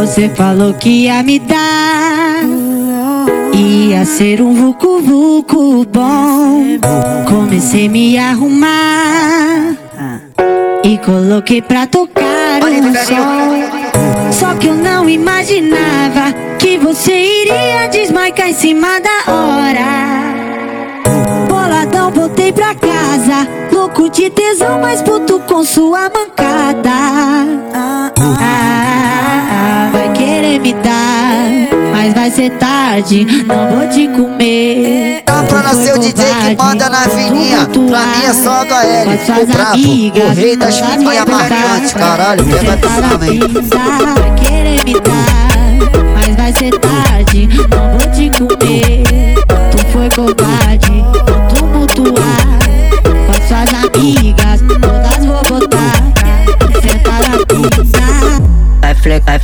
Você falou que ia me dar. Ia ser um vucu vucu bom. Comecei a me arrumar. E coloquei pra tocar um som. Só que eu não imaginava que você iria desmaicar em cima da hora. Boladão, voltei pra casa. Louco de tesão, mas puto com sua mancada. Ah, vai vai ser tarde. Não vou te comer. Tá pra nascer o DJ que manda na fininha. Pra mim é só HL. O brabo, o rei da chimbinha marcante. Caralho, pega atenção, hein? Vai querer me dar, mas vai ser tarde. Não vou te comer. Tu foi covarde,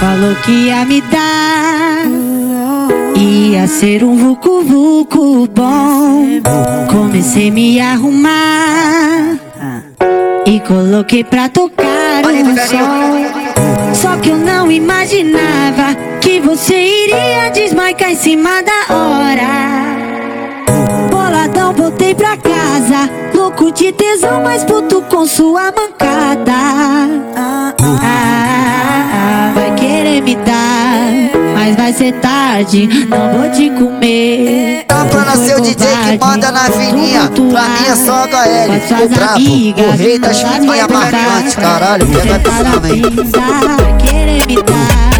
falou que ia me dar. Ia ser um vucu vucu bom. Comecei a me arrumar. E coloquei pra tocar um som. Só que eu não imaginava que você iria desmaicar em cima da hora. Boladão, voltei pra casa. Louco de tesão, mas puto com sua mancada. Ah, cacetade, não vou te comer. É, Tampa seu DJ que manda na vininha. Pra mim é só HL, o brabo, o rei das piranha marcantes. Caralho, pega pesado, hein. Querer.